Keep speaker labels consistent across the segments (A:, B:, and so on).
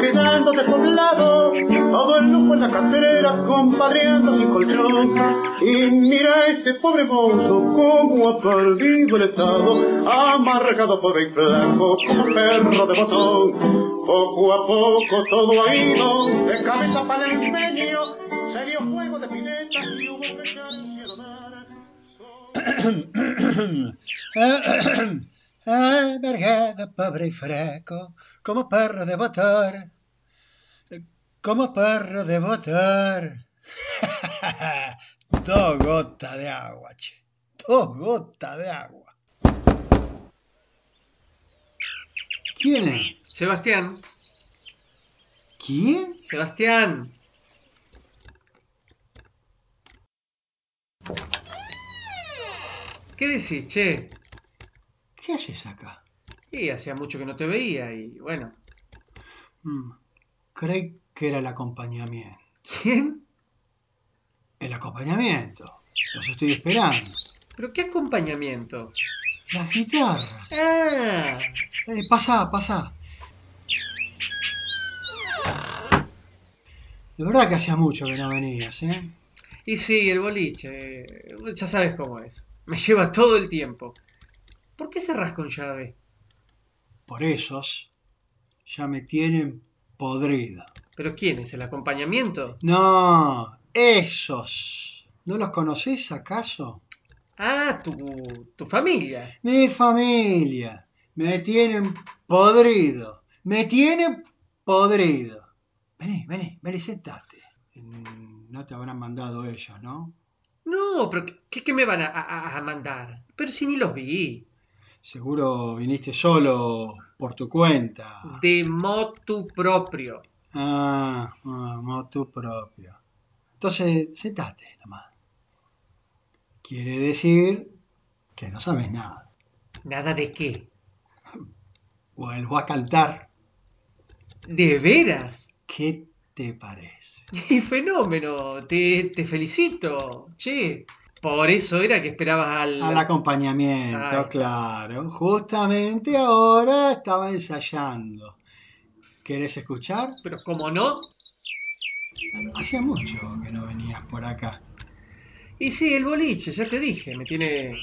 A: quedando despoblado, todo el lujo en la cartera, compadreando sin colchón. Y mira ese pobre mozo como ha perdido el estado, amargado por el flanco como perro de botón. Poco a poco todo ha ido, de cabeza para el empeño, se dio juego de piletas y hubo
B: Ai, vergada, pobre y freco, como perro de botar, como perro de botar. dos gotas de agua, che, dos gotas de agua. ¿Quién es?
C: Sebastián.
B: ¿Quién?
C: Sebastián. ¿Qué decís, che?
B: ¿Qué haces acá?
C: Y hacía mucho que no te veía y bueno.
B: Mm, creí que era el acompañamiento.
C: ¿Quién?
B: El acompañamiento. Los estoy esperando.
C: ¿Pero qué acompañamiento?
B: Las guitarras.
C: Ah,
B: Eh, pasá, pasá. De verdad que hacía mucho que no venías, ¿eh?
C: y sí, el boliche. Ya sabes cómo es. Me lleva todo el tiempo. ¿Por qué cerrás con llave?
B: Por esos ya me tienen podrido.
C: ¿Pero quién es? ¿El acompañamiento?
B: No, esos. ¿No los conocés acaso?
C: Ah, tu, tu familia.
B: Mi familia. Me tienen podrido. Me tienen podrido. Vení, vení, vení, sentate. Mm, No te habrán mandado ellos, ¿no?
C: No, pero ¿qué, qué me van a, a- a mandar? Pero si ni los vi.
B: Seguro viniste solo por tu cuenta.
C: De motu propio.
B: Ah, ah, motu propio. Entonces, sentate nomás. Quiere decir que no sabes nada.
C: ¿Nada de qué?
B: Vuelvo a cantar.
C: ¿De veras?
B: ¿Qué te parece?
C: ¡Y fenómeno! Te, te felicito. Che, por eso era que esperabas al...
B: Al acompañamiento,
C: Ay.
B: claro. Justamente ahora estaba ensayando. ¿Querés escuchar?
C: Pero como no.
B: Hacía mucho que no venías por acá.
C: Y sí, el boliche, ya te dije, me tiene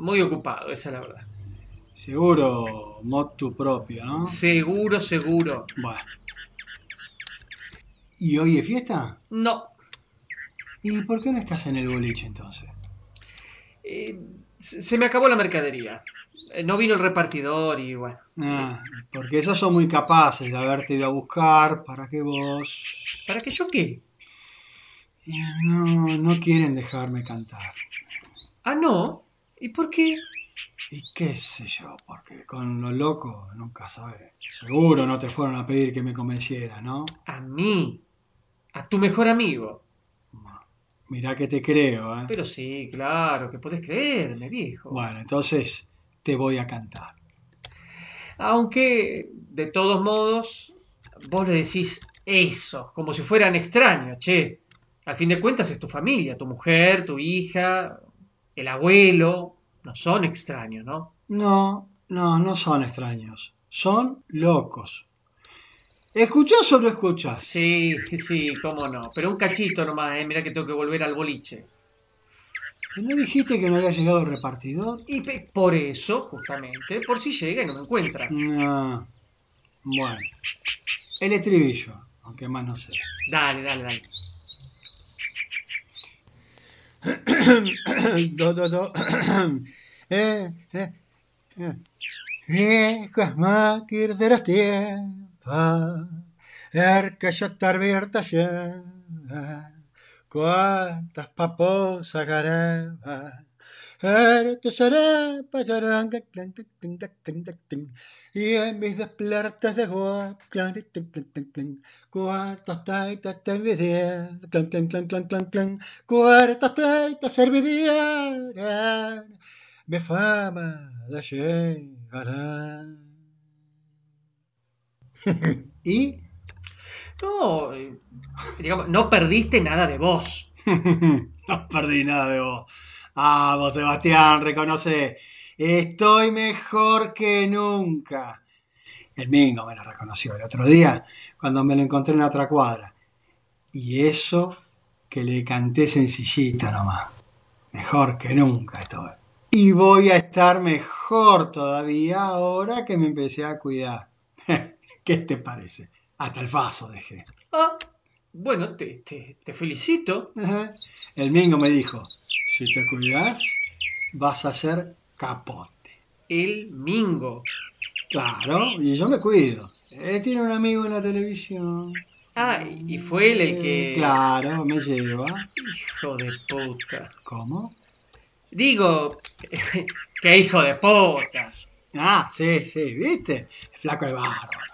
C: muy ocupado, esa es la verdad.
B: Seguro motu propio, ¿no?
C: Seguro, seguro.
B: Bueno. ¿Y hoy es fiesta?
C: No.
B: ¿Y por qué no estás en el boliche entonces?
C: eh, se me acabó la mercadería. Eh, No vino el repartidor y bueno.
B: Ah, porque esos son muy capaces de haberte ido a buscar para que vos...
C: ¿Para qué yo qué?
B: No, no quieren dejarme cantar.
C: Ah, no. ¿Y por qué?
B: Y qué sé yo, porque con lo loco nunca sabes. Seguro no te fueron a pedir que me convenciera, ¿no?
C: A mí. A tu mejor amigo.
B: Mirá que te creo, ¿eh?
C: Pero sí, claro, que podés creerme, viejo.
B: Bueno, entonces te voy a cantar.
C: Aunque, de todos modos, vos le decís eso, como si fueran extraños, che. Al fin de cuentas es tu familia, tu mujer, tu hija, el abuelo. No son extraños, ¿no?
B: No, no, no son extraños. Son locos. ¿Escuchás o no escuchás?
C: Sí, sí, cómo no. Pero un cachito nomás, eh. Mirá que tengo que volver al boliche.
B: ¿No dijiste que no había llegado el repartidor?
C: Y por eso, justamente, por si llega y no me encuentra.
B: No. Bueno. El estribillo, aunque más no sé.
C: Dale, dale, dale.
B: do, do, do. eh, eh, eh. Viejas máquinas de los tiempos, er er tin, tac, tin, tac, tin. y en mis desplertes de guap, cuántas taitas te envidian, cuántas taitas servidían, mi fama de llegará. ¿Y?
C: No, eh, digamos, no perdiste nada de vos.
B: no perdí nada de vos. Ah, vos, Sebastián, reconoce. Estoy mejor que nunca. El Mingo me lo reconoció el otro día cuando me lo encontré en otra cuadra. Y eso que le canté sencillito nomás. Mejor que nunca estoy. Y voy a estar mejor todavía ahora que me empecé a cuidar. ¿Qué te parece? Hasta el faso dejé.
C: Ah, bueno, te, te, te felicito.
B: Ajá. El Mingo me dijo, si te cuidas, vas a ser capote.
C: El Mingo.
B: Claro, y yo me cuido. Él tiene un amigo en la televisión.
C: Ah, y fue él el que...
B: Eh, Claro, me lleva.
C: Hijo de puta.
B: ¿Cómo?
C: Digo, qué hijo de puta.
B: Ah, sí, sí, ¿viste? El flaco es bárbaro.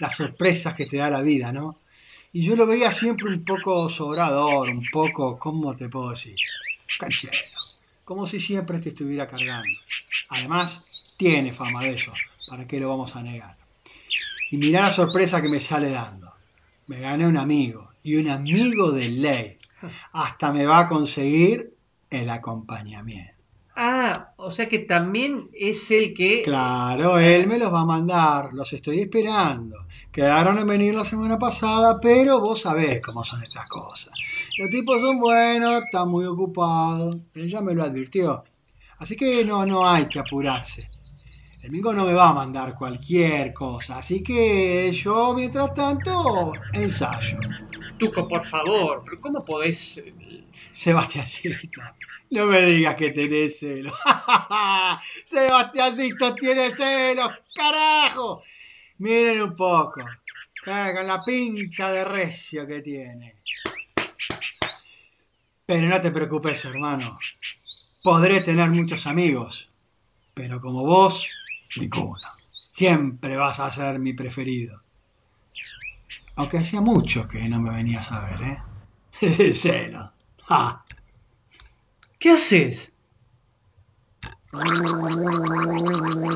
B: Las sorpresas que te da la vida, ¿no? Y yo lo veía siempre un poco sobrador, un poco, ¿cómo te puedo decir? Canchero. Como si siempre te estuviera cargando. Además, tiene fama de eso. ¿Para qué lo vamos a negar? Y mirá la sorpresa que me sale dando. Me gané un amigo. Y un amigo de ley. Hasta me va a conseguir el acompañamiento.
C: Ah, o sea que también es el que...
B: Claro, él me los va a mandar, los estoy esperando. Quedaron en venir la semana pasada, pero vos sabés cómo son estas cosas. Los tipos son buenos, están muy ocupados, él ya me lo advirtió. Así que no, no hay que apurarse. El Mingo no me va a mandar cualquier cosa, así que yo, mientras tanto, ensayo.
C: Tuco, por favor, pero ¿cómo podés...?
B: Sebastiancito, no me digas que tenés celos. Sebastiancito tiene celos, carajo. Miren un poco, eh, con la pinta de recio que tiene. Pero no te preocupes, hermano. Podré tener muchos amigos, pero como vos, ninguno. Siempre vas a ser mi preferido. Aunque hacía mucho que no me venías a ver, ¿eh? Celo. Ja.
C: ¿Qué haces?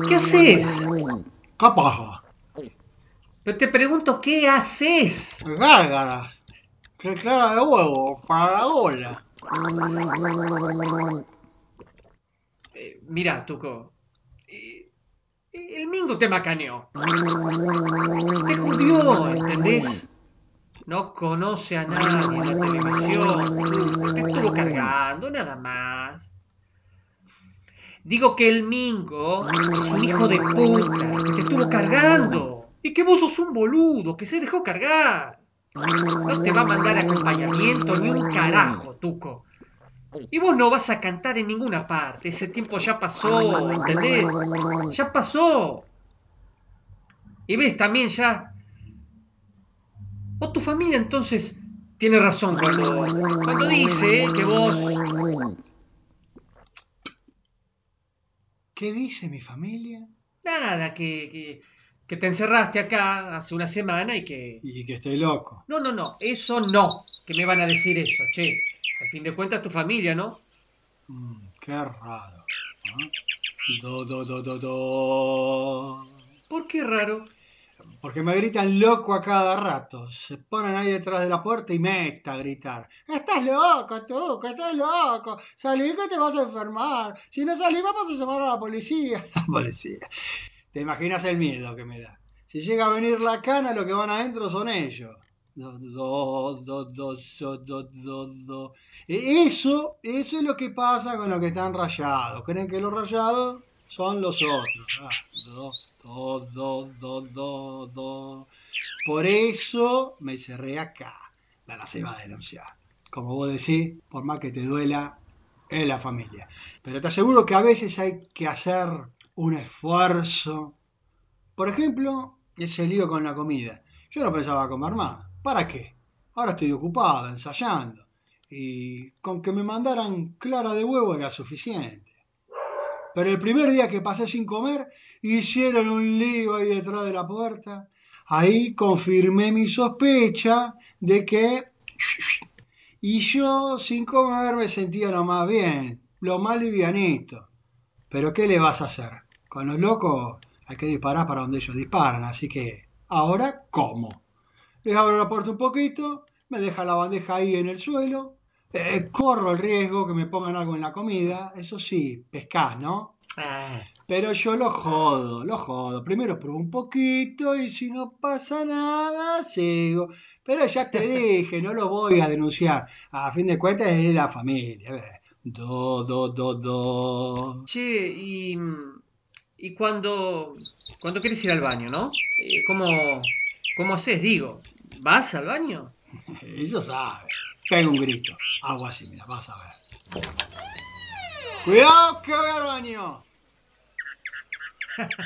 C: ¿Qué haces?
B: ¿Qué pasa?
C: Pero te pregunto, ¿qué haces?
B: Gárgaras. Que clara de huevo para la gola.
C: Eh, mira, Tuco. El Mingo te macaneó. Te jodió, ¿entendés? No conoce a nadie en la televisión. Te estuvo cargando, nada más. Digo que el Mingo es un hijo de puta, que te estuvo cargando. Y que vos sos un boludo, que se dejó cargar. No te va a mandar acompañamiento ni un carajo, Tuco. Y vos no vas a cantar en ninguna parte. Ese tiempo ya pasó, ¿entendés? Ya pasó. Y ves también ya. O tu familia entonces tiene razón cuando, cuando dice que vos.
B: ¿Qué dice mi familia?
C: Nada, que, que, que te encerraste acá hace una semana y que.
B: Y que estoy loco.
C: No, no, no, eso no. Que me van a decir eso, che. Al fin de cuentas tu familia, ¿no?
B: Mm, qué raro. ¿no? Do, do, do, do, do.
C: ¿Por qué raro?
B: Porque me gritan loco a cada rato. Se ponen ahí detrás de la puerta y meta a gritar. Estás loco, tú, que estás loco. Salí que te vas a enfermar. Si no salís vamos a llamar a la policía. La policía. ¿Te imaginas el miedo que me da? Si llega a venir la cana, lo que van adentro son ellos. Do, do, do, so, Eso, eso es lo que pasa con los que están rayados. Creen que los rayados son los otros. Ah. Por eso me cerré acá. La la se va a denunciar. Como vos decís, por más que te duela, es la familia. Pero te aseguro que a veces hay que hacer un esfuerzo. Por ejemplo, ese lío con la comida. Yo no pensaba comer más. ¿Para qué? Ahora estoy ocupado, ensayando. Y con que me mandaran clara de huevo era suficiente. Pero el primer día que pasé sin comer, hicieron un lío ahí detrás de la puerta. Ahí confirmé mi sospecha de que... Y yo sin comer me sentía lo más bien, lo más livianito. Pero ¿qué le vas a hacer? Con los locos hay que disparar para donde ellos disparan, así que ahora como. Les abro la puerta un poquito, me deja la bandeja ahí en el suelo, eh, corro el riesgo que me pongan algo en la comida, eso sí, pescás, ¿no?
C: Ah,
B: Pero yo lo jodo, lo jodo. Primero pruebo un poquito y si no pasa nada, sigo. Pero ya te dije, no lo voy a denunciar. A fin de cuentas es la familia. Do, do, do, do.
C: Che, y, y cuando, cuando quieres ir al baño, ¿no? Eh, ¿Cómo, cómo haces? Digo, ¿vas al baño?
B: Eso sabe. Pega un grito. Hago así, mira, vas a ver. ¡Cuidado que voy al baño!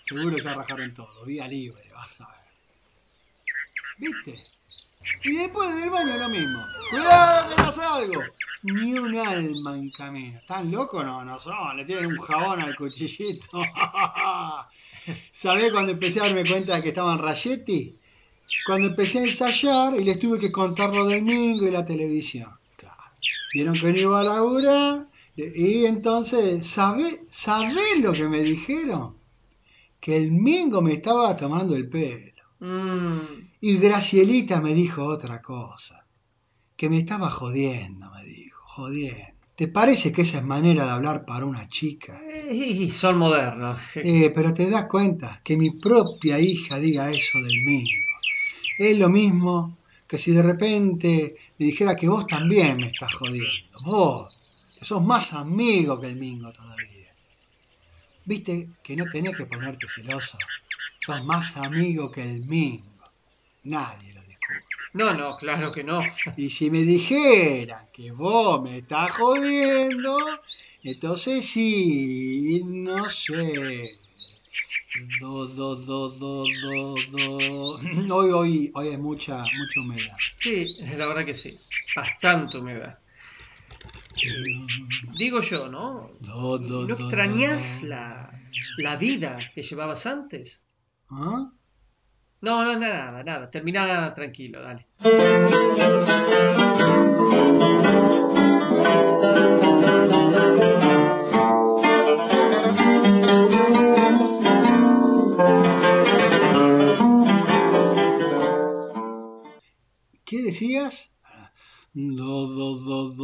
B: Seguro ya rajaron todo, vía libre, vas a ver. ¿Viste? Y después del baño lo mismo. ¡Cuidado que pasa algo! Ni un alma en camino. ¿Están locos? No, no son. Le tienen un jabón al cuchillito. ¿Sabés cuando empecé a darme cuenta de que estaban rayetti? Cuando empecé a ensayar y les tuve que contar lo del Mingo y la televisión. Claro. Vieron que no iba a laburar. Y entonces, ¿sabés sabe lo que me dijeron? Que el Mingo me estaba tomando el pelo.
C: Mm,
B: Y Gracielita me dijo otra cosa. Que me estaba jodiendo, me dijo. Jodiendo. ¿Te parece que esa es manera de hablar para una chica?
C: y son modernos.
B: Eh, pero te das cuenta que mi propia hija diga eso del Mingo. Es lo mismo que si de repente me dijera que vos también me estás jodiendo. Vos, que sos más amigo que el Mingo todavía. Viste que no tenés que ponerte celoso. Sos más amigo que el Mingo. Nadie lo discute.
C: No, no, claro que no.
B: Y si me dijeran que vos me estás jodiendo, entonces sí, no sé. Do, do, do, do, do, do. Hoy, hoy, hoy hay mucha, mucha humedad.
C: Sí, la verdad que sí. Bastante humedad. Eh, digo yo, ¿no?
B: Do,
C: ¿Y
B: do,
C: ¿No extrañas la, la vida que llevabas antes?
B: ¿Ah?
C: No, no, nada, nada. Termina tranquilo, dale.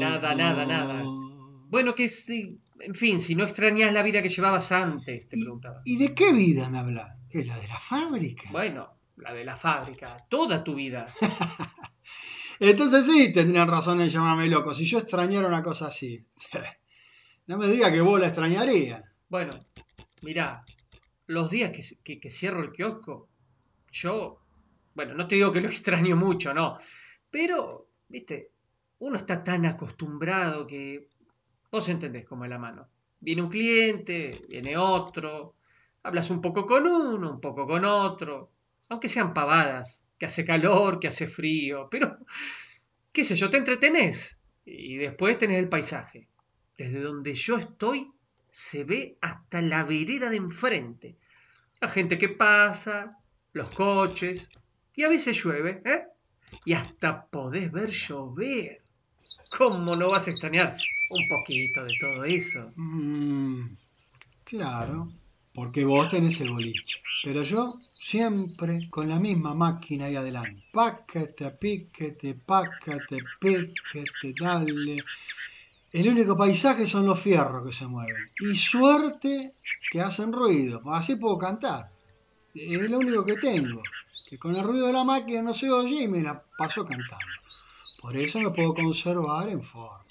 C: Nada, nada, nada. Bueno, que sí. En fin, si no extrañas la vida que llevabas antes, te
B: ¿Y,
C: preguntaba.
B: ¿Y de qué vida me hablas? ¿Es la de la fábrica?
C: Bueno, la de la fábrica, toda tu vida.
B: Entonces sí, tendrían razón en llamarme loco. Si yo extrañara una cosa así. No me diga que vos la extrañarías.
C: Bueno, mirá, los días que, que- que cierro el kiosco, yo, bueno, no te digo que lo extraño mucho, no, pero, viste, uno está tan acostumbrado que vos entendés cómo es la mano. Viene un cliente, viene otro, hablas un poco con uno, un poco con otro, aunque sean pavadas, que hace calor, que hace frío, pero, qué sé yo, te entretenés y después tenés el paisaje. Desde donde yo estoy se ve hasta la vereda de enfrente. La gente que pasa, los coches, y a veces llueve, ¿eh? Y hasta podés ver llover. ¿Cómo no vas a extrañar un poquito de todo eso?
B: Mm, claro, porque vos tenés el boliche. Pero yo siempre con la misma máquina ahí adelante. Pácate, píquete, pácate, píquete, dale. El único paisaje son los fierros que se mueven. Y suerte que hacen ruido. Así puedo cantar. Es lo único que tengo. Que con el ruido de la máquina no se oye y me la paso cantando. Por eso me puedo conservar en forma.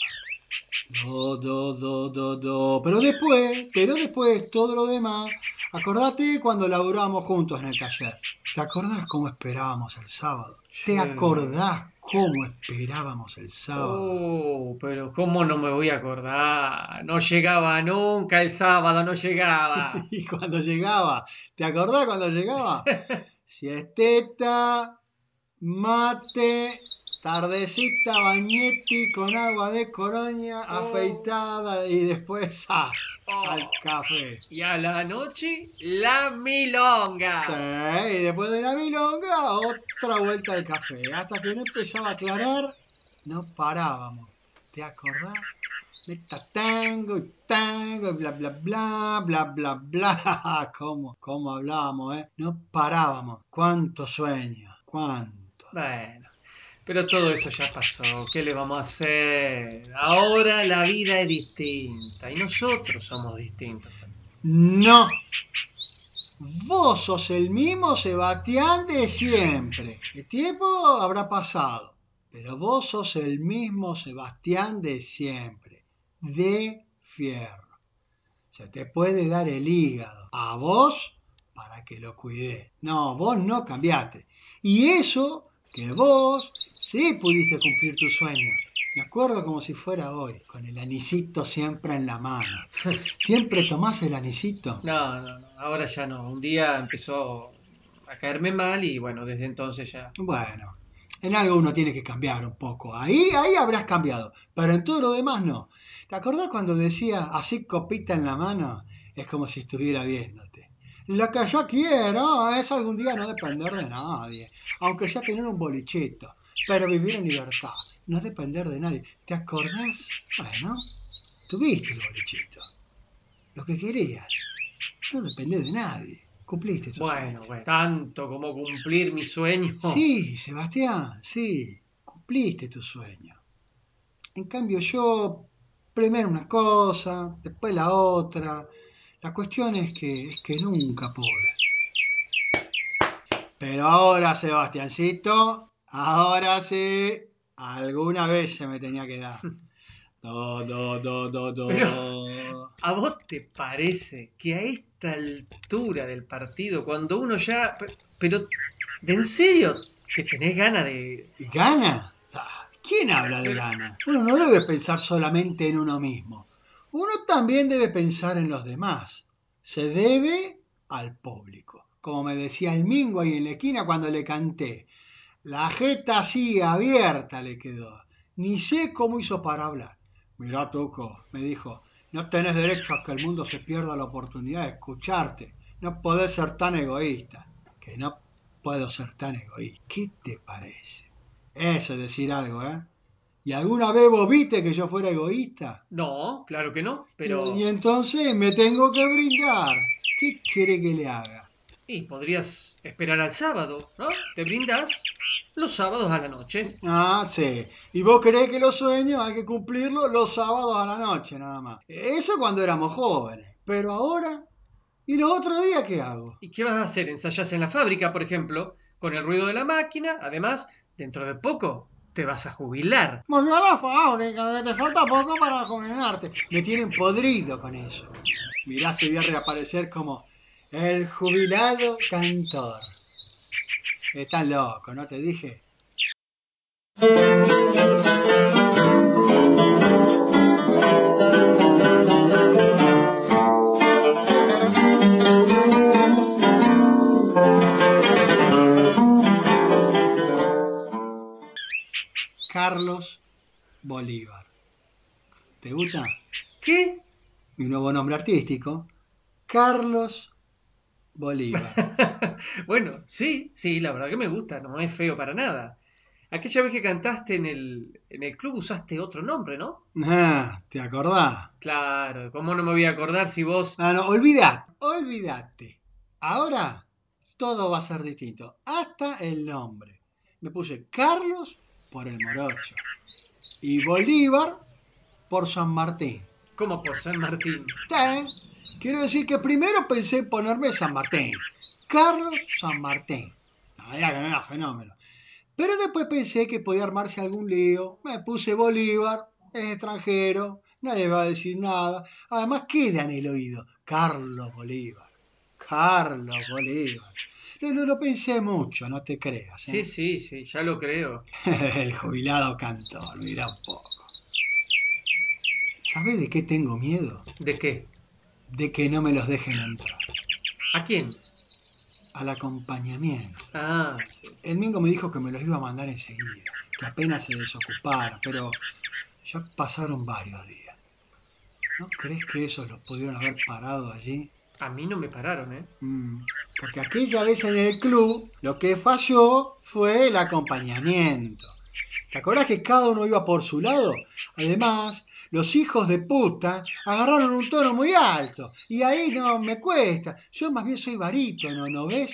B: Do, do, do, do, do. Pero después, pero después, todo lo demás. Acordate cuando laburábamos juntos en el taller. ¿Te acordás cómo esperábamos el sábado? ¿Te acordás cómo esperábamos el sábado?
C: Oh, pero ¿cómo no me voy a acordar? No llegaba nunca el sábado, no llegaba.
B: Y cuando llegaba, ¿te acordás cuando llegaba? Siesteta, mate, tardecita, bañetti con agua de coroña,
C: Oh.
B: afeitada y después.
C: Oh.
B: al café.
C: Y a la noche, la milonga.
B: Sí, y después de la milonga, otra vuelta al café. Hasta que no empezaba a aclarar, no parábamos. ¿Te acordás? Meta tango y tango y bla bla bla, bla bla bla. ¿Cómo, cómo hablábamos, eh? No parábamos. ¿Cuántos sueños? ¿Cuántos?
C: Bueno, pero todo eso ya pasó. ¿Qué le vamos a hacer? Ahora la vida es distinta y nosotros somos distintos.
B: No. Vos sos el mismo Sebastián de siempre. El tiempo habrá pasado, pero vos sos el mismo Sebastián de siempre. De fierro. Se te puede dar el hígado a vos para que lo cuidé. No, vos no cambiaste. Y eso que vos sí pudiste cumplir tu sueño. Me acuerdo como si fuera hoy, con el anisito siempre en la mano. ¿Siempre tomás el anisito?
C: No, no, no, ahora ya no. Un día empezó a caerme mal y bueno, desde entonces ya.
B: Bueno, en algo uno tiene que cambiar un poco. Ahí, ahí habrás cambiado, pero en todo lo demás no. ¿Te acordás cuando decía así copita en la mano? Es como si estuviera viéndote. Lo que yo quiero es algún día no depender de nadie, aunque sea tener un bolichito, pero vivir en libertad, no depender de nadie. ¿Te acordás? Bueno, tuviste el bolichito, lo que querías, no depender de nadie, cumpliste tu
C: Bueno,
B: sueño.
C: bueno, tanto como cumplir mi sueño.
B: Sí, Sebastián, sí, cumpliste tu sueño. En cambio yo, primero una cosa, después la otra. La cuestión es que, es que nunca pude. Pero ahora, Sebastiancito, ahora sí, alguna vez se me tenía que dar.
C: Pero- ¿A vos te parece que a esta altura del partido, cuando uno ya... pe- Pero, ¿de en serio que tenés ganas de...
B: ¿Gana? Ah, ¿Quién habla de gana? Uno no debe pensar solamente en uno mismo. Uno también debe pensar en los demás. Se debe al público. Como me decía el Mingo ahí en la esquina cuando le canté. La jeta así abierta le quedó. Ni sé cómo hizo para hablar. Mirá, Tuco, me dijo, no tenés derecho a que el mundo se pierda la oportunidad de escucharte. No podés ser tan egoísta. Que no puedo ser tan egoísta. ¿Qué te parece? Eso es decir algo, ¿eh? ¿Y alguna vez vos viste que yo fuera egoísta?
C: No, claro que no, pero...
B: Y entonces me tengo que brindar. ¿Qué quiere que le haga?
C: Y podrías esperar al sábado, ¿no? Te brindas los sábados a la noche.
B: Ah, sí. ¿Y vos creés que los sueños hay que cumplirlos los sábados a la noche nada más? Eso cuando éramos jóvenes. Pero ahora... ¿Y los otros días qué hago?
C: ¿Y qué vas a hacer? ¿Ensayás en la fábrica, por ejemplo? Con el ruido de la máquina. Además, dentro de poco te vas a jubilar.
B: Volvió a la fábrica, que te falta poco para jubilarte. Me tienen podrido con eso. Mirá voy a reaparecer como el jubilado cantor. Estás loco, ¿no te dije? Carlos Bolívar. ¿Te gusta?
C: ¿Qué?
B: Mi nuevo nombre artístico. Carlos Bolívar.
C: bueno, sí, sí, la verdad que me gusta, no es feo para nada. Aquella vez que cantaste en el, en el club usaste otro nombre, ¿no?
B: Ah, ¿te acordás?
C: Claro, ¿cómo no me voy a acordar si vos...
B: Ah, no, olvidate, olvidate. Ahora todo va a ser distinto, hasta el nombre. Me puse Carlos por el morocho y Bolívar por San Martín.
C: ¿Cómo por San Martín?
B: Sí, quiero decir que primero pensé en ponerme San Martín. Carlos San Martín. Que no era fenómeno. Pero después pensé que podía armarse algún lío. Me puse Bolívar, es extranjero, nadie va a decir nada. Además queda en el oído. Carlos Bolívar. Carlos Bolívar. Lo, lo, lo pensé mucho, no te creas.
C: Sí,
B: ¿eh?
C: sí, sí, ya lo creo.
B: el jubilado cantor, mira un poco. ¿Sabes de qué tengo miedo?
C: ¿De qué?
B: De que no me los dejen entrar.
C: ¿A quién?
B: Al acompañamiento.
C: Ah, sí.
B: El Mingo me dijo que me los iba a mandar enseguida, que apenas se desocupara, pero ya pasaron varios días. ¿No crees que esos los pudieron haber parado allí?
C: A mí no me pararon, ¿eh?
B: Mm, porque aquella vez en el club lo que falló fue el acompañamiento. ¿Te acordás que cada uno iba por su lado? Además, los hijos de puta agarraron un tono muy alto y ahí no me cuesta. Yo más bien soy barítono, ¿no ves?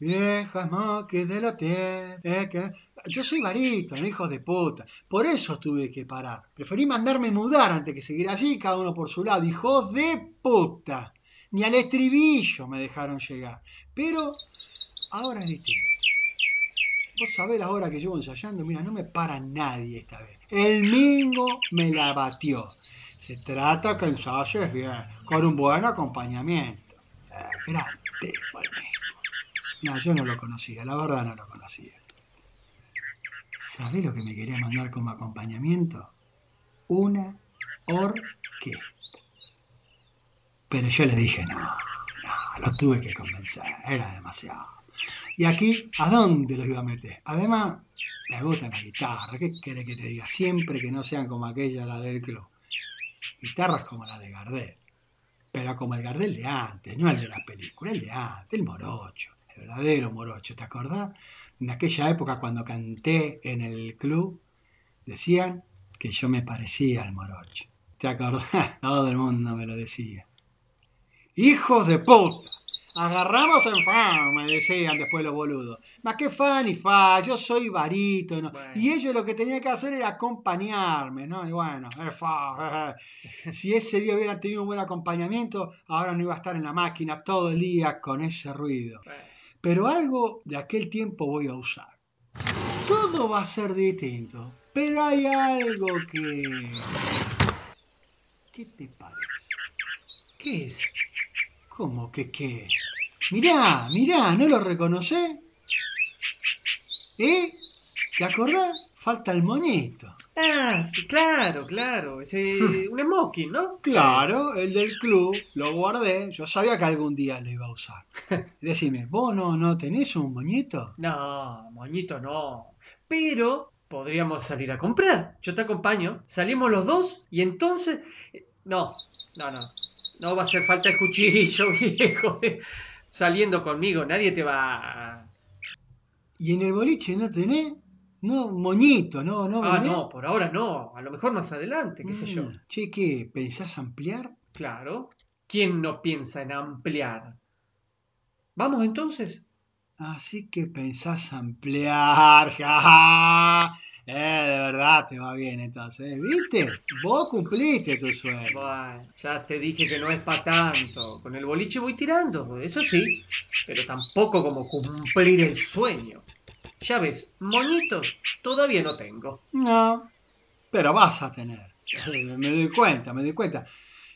B: Viejas moques de la tierra. eh, que- Yo soy barítono, hijos de puta. Por eso tuve que parar. Preferí mandarme mudar antes que seguir así, cada uno por su lado. Hijos de puta. ni al estribillo me dejaron llegar. Pero ahora es distinto. Vos sabés la hora que llevo ensayando, mira, no me para nadie esta vez. El Mingo me la batió. Se trata que ensayes bien, con un buen acompañamiento. Eh, grande, el Mingo. No, yo no lo conocía, la verdad no lo conocía. ¿Sabés lo que me quería mandar como acompañamiento? Una orquesta. Pero yo le dije, no, no, lo tuve que convencer, era demasiado. Y aquí, ¿a dónde los iba a meter? Además, me gusta la guitarra, ¿qué querés que te diga? Siempre que no sean como aquella, la del club. Guitarras como la de Gardel, pero como el Gardel de antes, no el de la película, el de antes, el morocho, el verdadero morocho, ¿te acordás? En aquella época cuando canté en el club, decían que yo me parecía al morocho. ¿Te acordás? Todo el mundo me lo decía. ¡Hijos de puta! Agarramos en fa, me decían después los boludos. Más que fa ni fa, yo soy barítono.
C: Bueno.
B: Y ellos lo que tenían que hacer era acompañarme, ¿no? Y bueno, fa, si ese día hubieran tenido un buen acompañamiento, ahora no iba a estar en la máquina todo el día con ese ruido. Pero algo de aquel tiempo voy a usar. Todo va a ser distinto, pero hay algo que... ¿Qué te parece?
C: ¿Qué es?
B: ¿Cómo que qué es? Mirá, mirá, ¿no lo reconocés? ¿Eh? ¿Te acordás? Falta el moñito.
C: Ah, claro, claro. Ese, un smoking, ¿no?
B: Claro, el del club, lo guardé. Yo sabía que algún día lo iba a usar. Decime, ¿vos no, no tenés un moñito?
C: No, moñito no. Pero podríamos salir a comprar. Yo te acompaño. Salimos los dos y entonces... eh, No, no, no. No va a hacer falta el cuchillo, viejo. Saliendo conmigo, nadie te va a...
B: ¿Y en el boliche no tenés? No, moñito, no, no
C: Ah,
B: vendés?
C: no, por ahora no. A lo mejor más adelante, qué sé yo.
B: Mm, Che, ¿qué? ¿Pensás ampliar?
C: Claro. ¿Quién no piensa en ampliar? ¿Vamos entonces?
B: Así que pensás ampliar, jaja. Eh, de verdad te va bien entonces, ¿viste? Vos cumpliste tu sueño.
C: Bueno, ya te dije que no es para tanto. Con el boliche voy tirando, eso sí, pero tampoco como cumplir el sueño. Ya ves, moñitos todavía no tengo.
B: No, pero vas a tener. Eh, Me doy cuenta, me doy cuenta.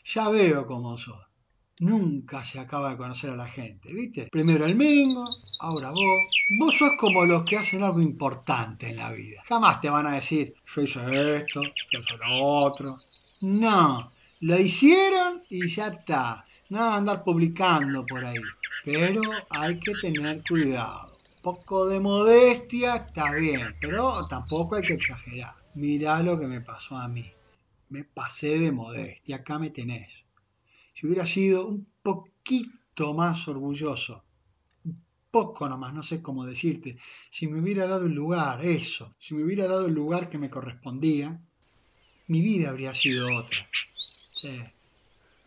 B: Ya veo cómo sos. Nunca se acaba de conocer a la gente, ¿viste? Primero el Mingo, ahora vos. Vos sos como los que hacen algo importante en la vida. Jamás te van a decir, yo hice esto, yo hice lo otro. No, lo hicieron y ya está. De andar publicando por ahí. Pero hay que tener cuidado. Poco de modestia está bien, pero tampoco hay que exagerar. Mirá lo que me pasó a mí. Me pasé de modestia. Acá me tenés. Si hubiera sido un poquito más orgulloso, un poco nomás, no sé cómo decirte, si me hubiera dado el lugar, eso, si me hubiera dado el lugar que me correspondía, mi vida habría sido otra. Sí,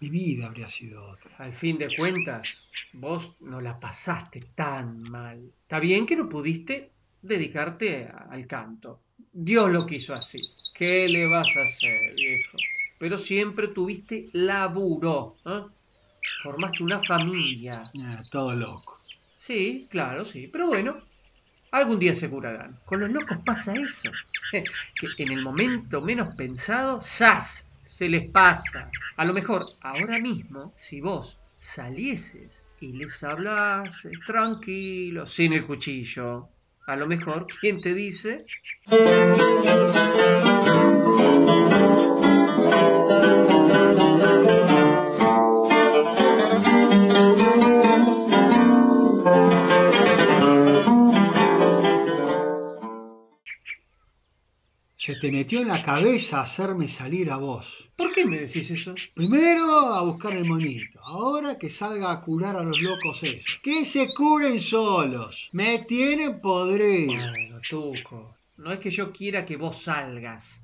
B: mi vida habría sido otra.
C: Al fin de cuentas, vos no la pasaste tan mal. Está bien que no pudiste dedicarte al canto. Dios lo quiso así. ¿Qué le vas a hacer, viejo? Pero siempre tuviste laburo. ¿eh? Formaste una familia.
B: Eh, todo loco.
C: Sí, claro, sí. Pero bueno, algún día se curarán. Con los locos pasa eso. Que en el momento menos pensado, ¡zas! Se les pasa. A lo mejor, ahora mismo, si vos salieses y les hablases tranquilo, sin el cuchillo, a lo mejor, ¿quién te dice?
B: Se te metió en la cabeza hacerme salir a vos.
C: ¿Por qué me decís eso?
B: Primero a buscar el monito, ahora que salga a curar a los locos esos. Que se curen solos. Me tienen podrido.
C: Bueno, Tuco, no es que yo quiera que vos salgas.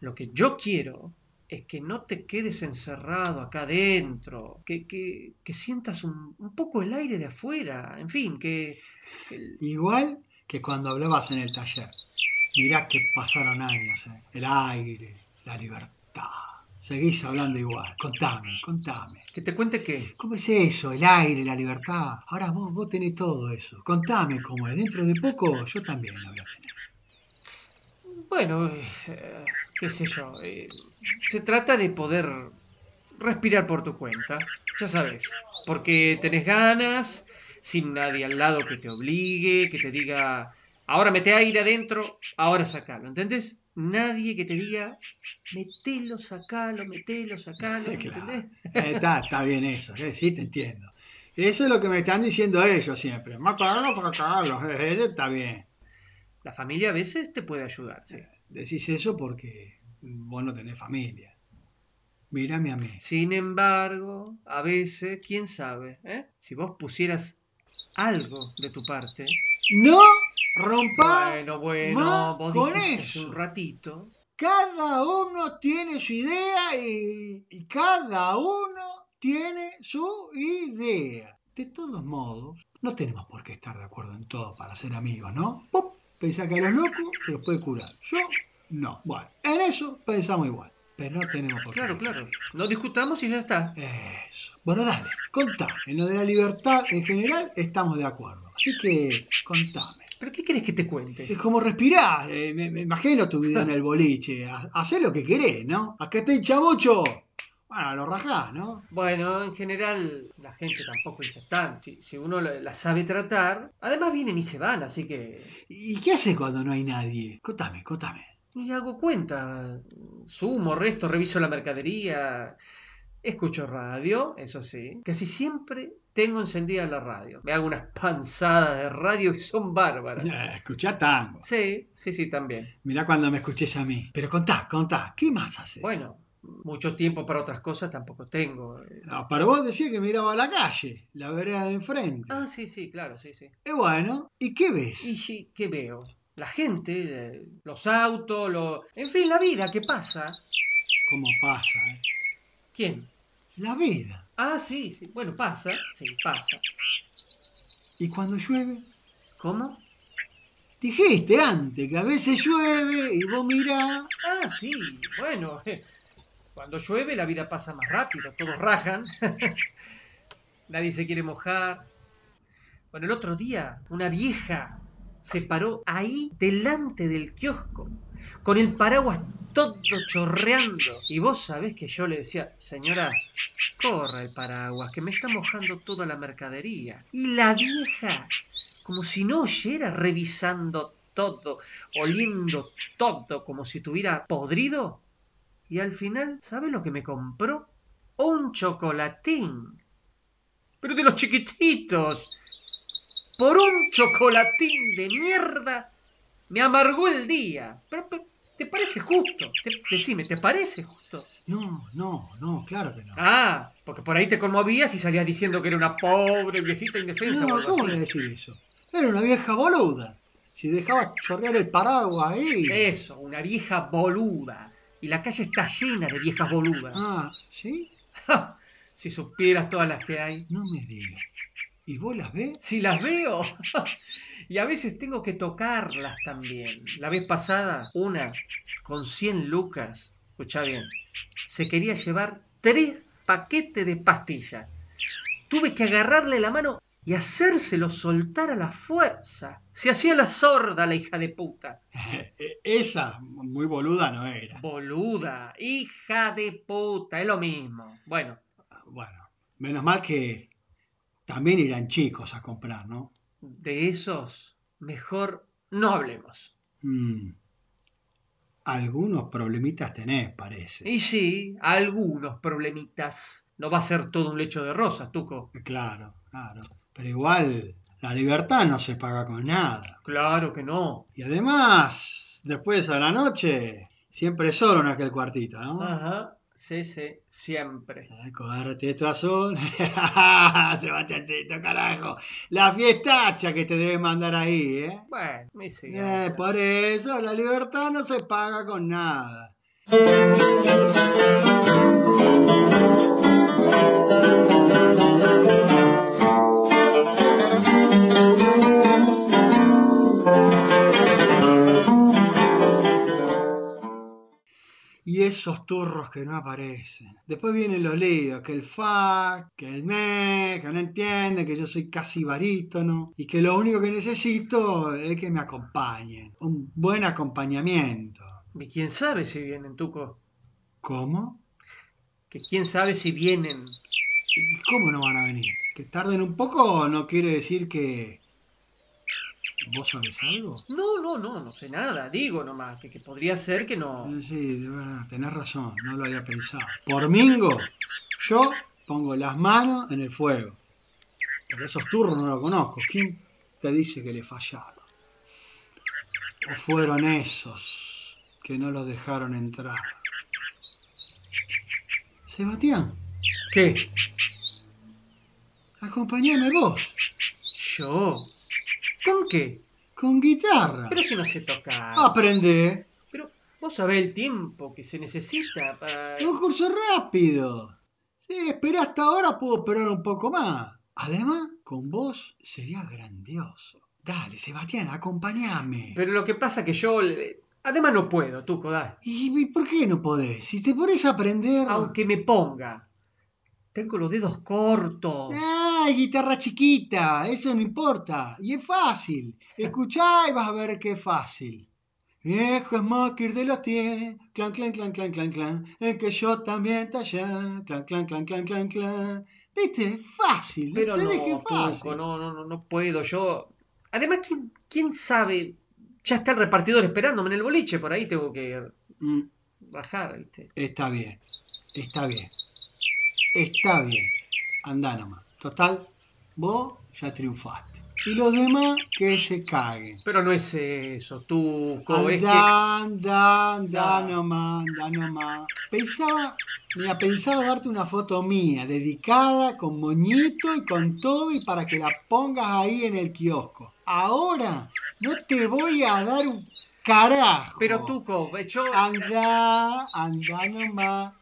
C: Lo que yo quiero es que no te quedes encerrado acá adentro, que, que, que sientas un, un poco el aire de afuera, en fin, que... el-
B: Igual que cuando hablabas en el taller. Mirá que pasaron años, ¿eh? El aire, la libertad. seguís hablando igual. Contame, contame.
C: Que te cuente qué.
B: ¿Cómo es eso? El aire, la libertad. Ahora vos, vos tenés todo eso. Contame cómo es. Dentro de poco yo también lo voy a tener.
C: Bueno, eh, qué sé yo. eh, se trata de poder respirar por tu cuenta. Ya sabes. Porque tenés ganas, sin nadie al lado que te obligue, que te diga, ahora mete aire adentro, ahora sacalo. ¿Entendés? Nadie que te diga, metelo, sacalo, metelo, sacalo.
B: Claro.
C: ¿Entendés?
B: Eh, está, está bien eso. eh, sí, te entiendo. Eso es lo que me están diciendo ellos siempre. Más para Eso está bien.
C: La familia a veces te puede ayudar, sí.
B: Decís eso porque vos no tenés familia. Mírame a mí.
C: Sin embargo, a veces, quién sabe, ¿eh? si vos pusieras algo de tu parte.
B: No rompa
C: Bueno, bueno,
B: más
C: vos
B: con eso.
C: un ratito.
B: Cada uno tiene su idea y, y cada uno tiene su idea. De todos modos, no tenemos por qué estar de acuerdo en todo para ser amigos, ¿no? Pop, pensá que a los locos se los puede curar. Yo, no. Bueno, en eso pensamos igual. Pero no tenemos por qué.
C: Claro, claro. No discutamos y ya está.
B: Eso. Bueno, dale, contame. En lo de la libertad en general estamos de acuerdo. Así que contame.
C: ¿Pero qué querés que te cuente?
B: Es como respirar. eh, me, me imagino tu vida en el boliche. Ha- Hacé lo que querés, ¿no? Acá está hincha mucho. Bueno, lo rajás, ¿no?
C: Bueno, en general la gente tampoco hincha tanto. Si, si uno la, la sabe tratar, además vienen y se van, así que...
B: ¿Y qué haces cuando no hay nadie? Contame, contame.
C: Y hago cuenta. Sumo, resto, reviso la mercadería. Escucho radio, eso sí. Casi siempre tengo encendida la radio. Me hago unas panzadas de radio que son bárbaras.
B: Eh, escuchá tango.
C: Sí, sí, sí, también.
B: Mirá cuando me escuches a mí. Pero contá, contá. ¿Qué más haces?
C: Bueno, mucho tiempo para otras cosas tampoco tengo. Eh,
B: No, pero vos decías que miraba la calle, la vereda de enfrente.
C: Ah, sí, sí, claro, sí, sí.
B: Y bueno, ¿y qué ves?
C: ¿Y sí, qué veo? La gente, eh, los autos, lo... en fin, la vida, ¿qué pasa?
B: ¿Cómo pasa, eh?
C: ¿Quién?
B: La vida.
C: Ah, sí, sí. Bueno, pasa, sí, pasa.
B: ¿Y cuando llueve?
C: ¿Cómo?
B: Dijiste antes que a veces llueve y vos mirás.
C: Ah, sí, bueno, cuando llueve la vida pasa más rápido, todos rajan, nadie se quiere mojar. Bueno, el otro día una vieja se paró ahí delante del kiosco, con el paraguas todo chorreando. Y vos sabés que yo le decía, señora, corra el paraguas, que me está mojando toda la mercadería. Y la vieja, como si no oyera, revisando todo, oliendo todo, como si estuviera podrido. Y al final, ¿sabe lo que me compró? Un chocolatín. Pero de los chiquititos. Por un chocolatín de mierda me amargó el día. Pero, pero, ¿te parece justo? Te- decime, ¿te parece justo?
B: No, no, no, claro que no.
C: Ah, porque por ahí te conmovías y salías diciendo que era una pobre viejita indefensa
B: no, ¿cómo voy a decir eso? Era una vieja boluda. Si dejaba chorrear el paraguas ahí.
C: Eso, una vieja boluda. Y la calle está llena de viejas boludas.
B: Ah, ¿sí?
C: Si supieras todas las que hay.
B: No me digas. ¿Y vos las ves?
C: Si las veo. y a veces tengo que tocarlas también. La vez pasada, una con 100 lucas, escucha bien, se quería llevar tres paquetes de pastillas. Tuve que agarrarle la mano y hacérselo soltar a la fuerza. Se hacía la sorda la hija de puta.
B: Esa muy boluda no era.
C: Boluda, hija de puta, es lo mismo. Bueno,
B: Bueno, menos mal que también irán chicos a comprar, ¿no?
C: de esos, mejor no hablemos.
B: Mm. Algunos problemitas tenés, parece.
C: Y sí, algunos problemitas. No va a ser todo un lecho de rosas, Tuco.
B: Claro, claro. Pero igual, la libertad no se paga con nada.
C: Claro que no.
B: Y además, después a la noche, siempre solo en aquel cuartito, ¿no?
C: Ajá, sí, sí, siempre.
B: Esto azul. Sebastiancito, carajo. La fiestacha que te debe mandar ahí, ¿eh?
C: Bueno, y sí.
B: Eh, por eso la libertad no se paga con nada. Esos turros que no aparecen. Después vienen los líos, que el fa, que el me, que no entienden, que yo soy casi barítono y que lo único que necesito es que me acompañen. Un buen acompañamiento.
C: ¿Y quién sabe si vienen, Tuco?
B: ¿Cómo?
C: Que quién sabe si vienen.
B: ¿Y ¿Cómo no van a venir? ¿Que tarden un poco no quiere decir que... ¿Vos sabés algo?
C: No, no, no, no sé nada. Digo nomás que, que podría ser que no.
B: Sí, de verdad, tenés razón, no lo había pensado. Por Mingo, yo pongo las manos en el fuego. Pero esos turros no los conozco. ¿Quién te dice que le fallaron? ¿O fueron esos que no los dejaron entrar? Sebastián,
C: ¿Qué?
B: acompañame vos,
C: ¿Yo? ¿Con qué?
B: con guitarra.
C: Pero si no sé tocar.
B: Aprende.
C: Pero vos sabés el tiempo que se necesita para.
B: Es un curso rápido. Si esperé hasta ahora, puedo esperar un poco más. Además, con vos sería grandioso. Dale, Sebastián, acompáñame.
C: Pero lo que pasa que yo. Además no puedo, Tuco, da.
B: ¿Y y por qué no podés? Si te pones a aprender...
C: Aunque me ponga. Tengo los dedos cortos.
B: ¡Ay, guitarra chiquita! Eso no importa. Y es fácil. Escuchá y vas a ver que es fácil. Viejo smoker de los tiempos, clan, clan, clan, clan, clan, clan, es que yo también tallé, clan, clan, clan, clan, clan, clan. ¿Viste? Fácil,
C: Pero
B: ¿entendés
C: no,
B: que es fácil?
C: No, no, no, no puedo. Yo. Además, ¿quién, quién sabe? Ya está el repartidor esperándome en el boliche, por ahí tengo que
B: Mm,
C: bajar, ¿viste?
B: está bien, está bien, está bien. Andá nomás. Total, vos ya triunfaste. Y los demás que se caguen.
C: Pero no es eso, Tuco, es que.
B: Anda, anda, anda
C: No.
B: nomás, anda nomás. Pensaba, mira, pensaba darte una foto mía, dedicada, con moñito y con todo, y para que la pongas ahí en el kiosco. Ahora no te voy a dar un carajo.
C: Pero Tuco, yo.
B: Anda, anda nomás.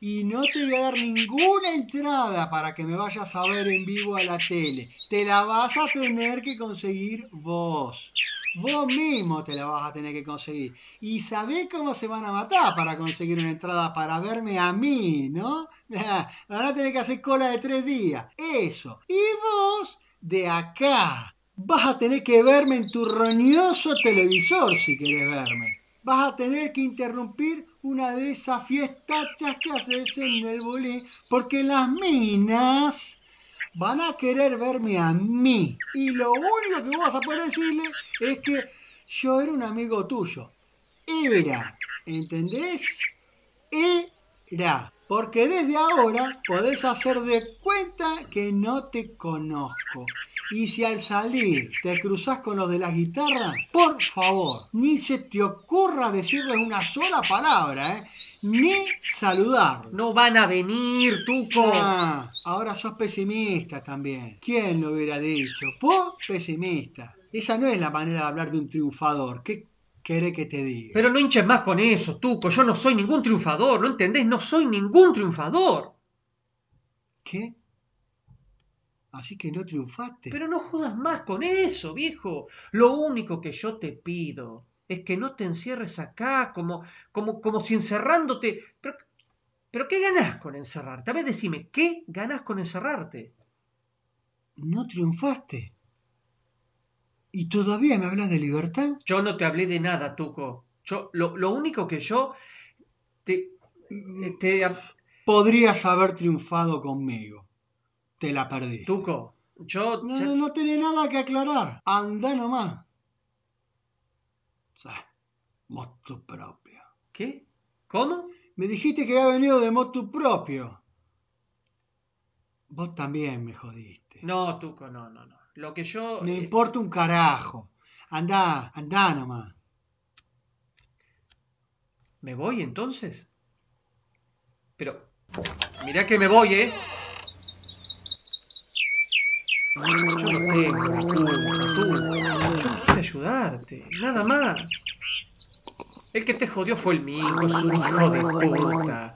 B: Y no te voy a dar ninguna entrada para que me vayas a ver en vivo a la tele. Te la vas a tener que conseguir vos. Vos mismo te la vas a tener que conseguir. Y sabés cómo se van a matar para conseguir una entrada para verme a mí, ¿no? Van a tener que hacer cola de tres días. Eso. Y vos, de acá, vas a tener que verme en tu roñoso televisor si querés verme vas a tener que interrumpir una de esas fiestachas que haces en el bolín, porque las minas van a querer verme a mí. Y lo único que vos vas a poder decirle es que yo era un amigo tuyo. Era, ¿entendés? Era. Porque desde ahora podés hacer de cuenta que no te conozco. Y si al salir te cruzás con los de la guitarra, por favor, ni se te ocurra decirles una sola palabra, ¿eh? Ni saludar.
C: No van a venir, Tuco.
B: Ah, ahora sos pesimista también. ¿Quién lo hubiera dicho? Vos, pesimista. Esa no es la manera de hablar de un triunfador. ¿Qué querés que te diga?
C: Pero no hinches más con eso, Tuco. Yo no soy ningún triunfador, ¿no entendés? No soy ningún triunfador.
B: ¿Qué? Así que no triunfaste.
C: Pero no jodas más con eso, viejo. Lo único que yo te pido es que no te encierres acá como, como, como si encerrándote. Pero, pero ¿qué ganás con encerrarte? A ver, decime, ¿qué ganás con encerrarte?
B: No triunfaste. ¿Y todavía me hablas de libertad?
C: Yo no te hablé de nada, Tuco. Yo, lo, lo único que yo te, te,
B: Podrías haber triunfado conmigo. Te la perdí.
C: Tuco, yo...
B: No,
C: ya-
B: no, no tenés nada que aclarar. Anda nomás. O sea, motu propio.
C: ¿Qué? ¿Cómo?
B: Me dijiste que había venido de motu propio. Vos también me jodiste.
C: No, Tuco, no, no, no. Lo que yo...
B: Me
C: eh,
B: importa un carajo. Andá, andá nomás.
C: ¿Me voy entonces? Pero... Mirá que me voy, ¿eh? Yo no tengo la culpa, tú. Yo quise ayudarte, nada más. El que te jodió fue el mico, es un hijo de puta.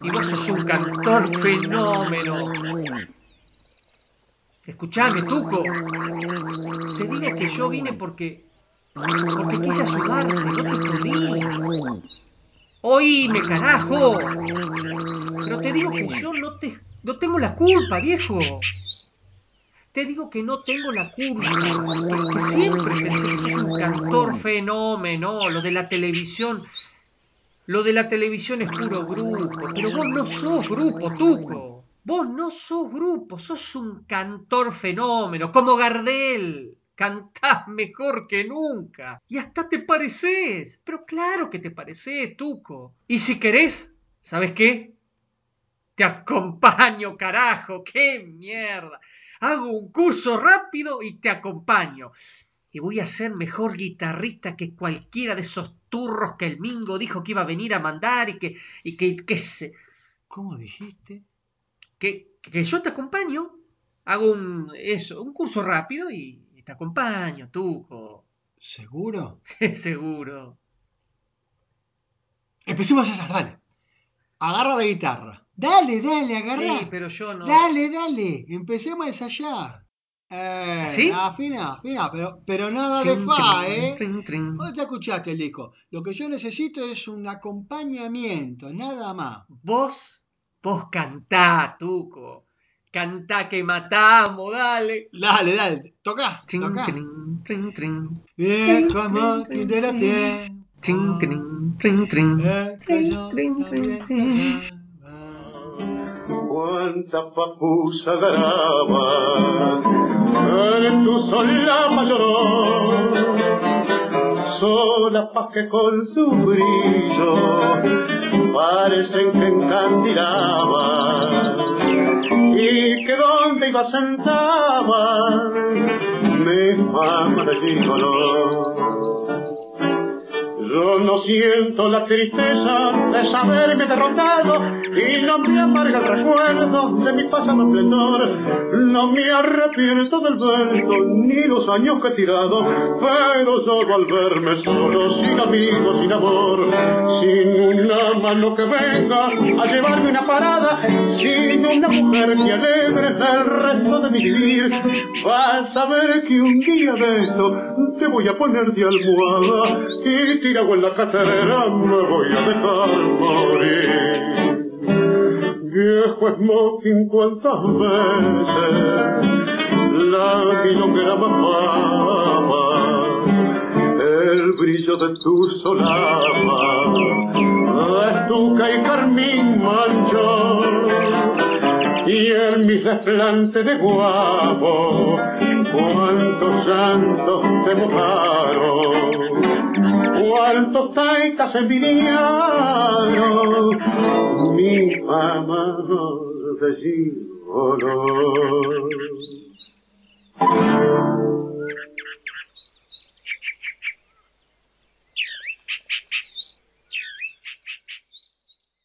C: Y vos sos un cantor fenómeno. Escuchame, Tuco. Te dije que yo vine porque... Porque quise ayudarte, no te jodí. Oíme, carajo. Pero te digo que yo no te no tengo la culpa, viejo. Te digo que no tengo la culpa. Que, siempre pensé que sos un cantor fenómeno. Lo de la televisión. Lo de la televisión es puro grupo. Pero vos no sos grupo, Tuco. Vos no sos grupo. Sos un cantor fenómeno. Como Gardel. Cantás mejor que nunca. Y hasta te pareces. Pero claro que te pareces, Tuco. Y si querés, ¿sabes qué? Te acompaño, carajo. ¡Qué mierda! Hago un curso rápido y te acompaño. Y voy a ser mejor guitarrista que cualquiera de esos turros que el Mingo dijo que iba a venir a mandar y que, y que, que se...
B: ¿Cómo dijiste?
C: Que, que yo te acompaño. Hago un, eso, un curso rápido y, te acompaño, Tuco.
B: ¿Seguro?
C: Sí, seguro.
B: Empecemos a hacer, dale. Agarra la guitarra. Dale, dale, agarra.
C: Sí, pero yo no.
B: Dale, dale. Empecemos a ensayar. Eh,
C: ¿Sí?
B: Afina, afina, pero, pero nada de
C: Trin,
B: fa,
C: trin,
B: ¿eh?
C: trin, trin.
B: Vos ya escuchaste el disco. Lo que yo necesito es un acompañamiento, nada más.
C: Vos, vos cantá, Tuco. Cantá que matamos, dale.
B: Dale, dale, toca. Viejo amor
C: trin, trin, trin.
B: que
C: Trin,
B: te amaba.
A: cuánta papusa grabas en tu lloró sola pa' que con su brillo parecen que encandilaban. Y que donde iba sentaba mi fama de gigoló yo no siento la tristeza de saberme derrotado y no me amarga el recuerdo de mi pasado esplendor. No me arrepiento del verso ni los años que he tirado, pero solo al verme solo, sin amigos, sin amor, sin una mano que venga a llevarme una parada, sin una mujer que alegre el resto de mi vivir, vas a ver que un día de esto te voy a poner de almohada y en la cartera me voy a dejar morir. Viejo smoking cuántas veces la milonguera mamaba el brillo de tu solapa estuca y carmín manchó y en mi desplante de guapo cuántos santos te mojaron cuántos taitas envidiaron mi fama de gigolo.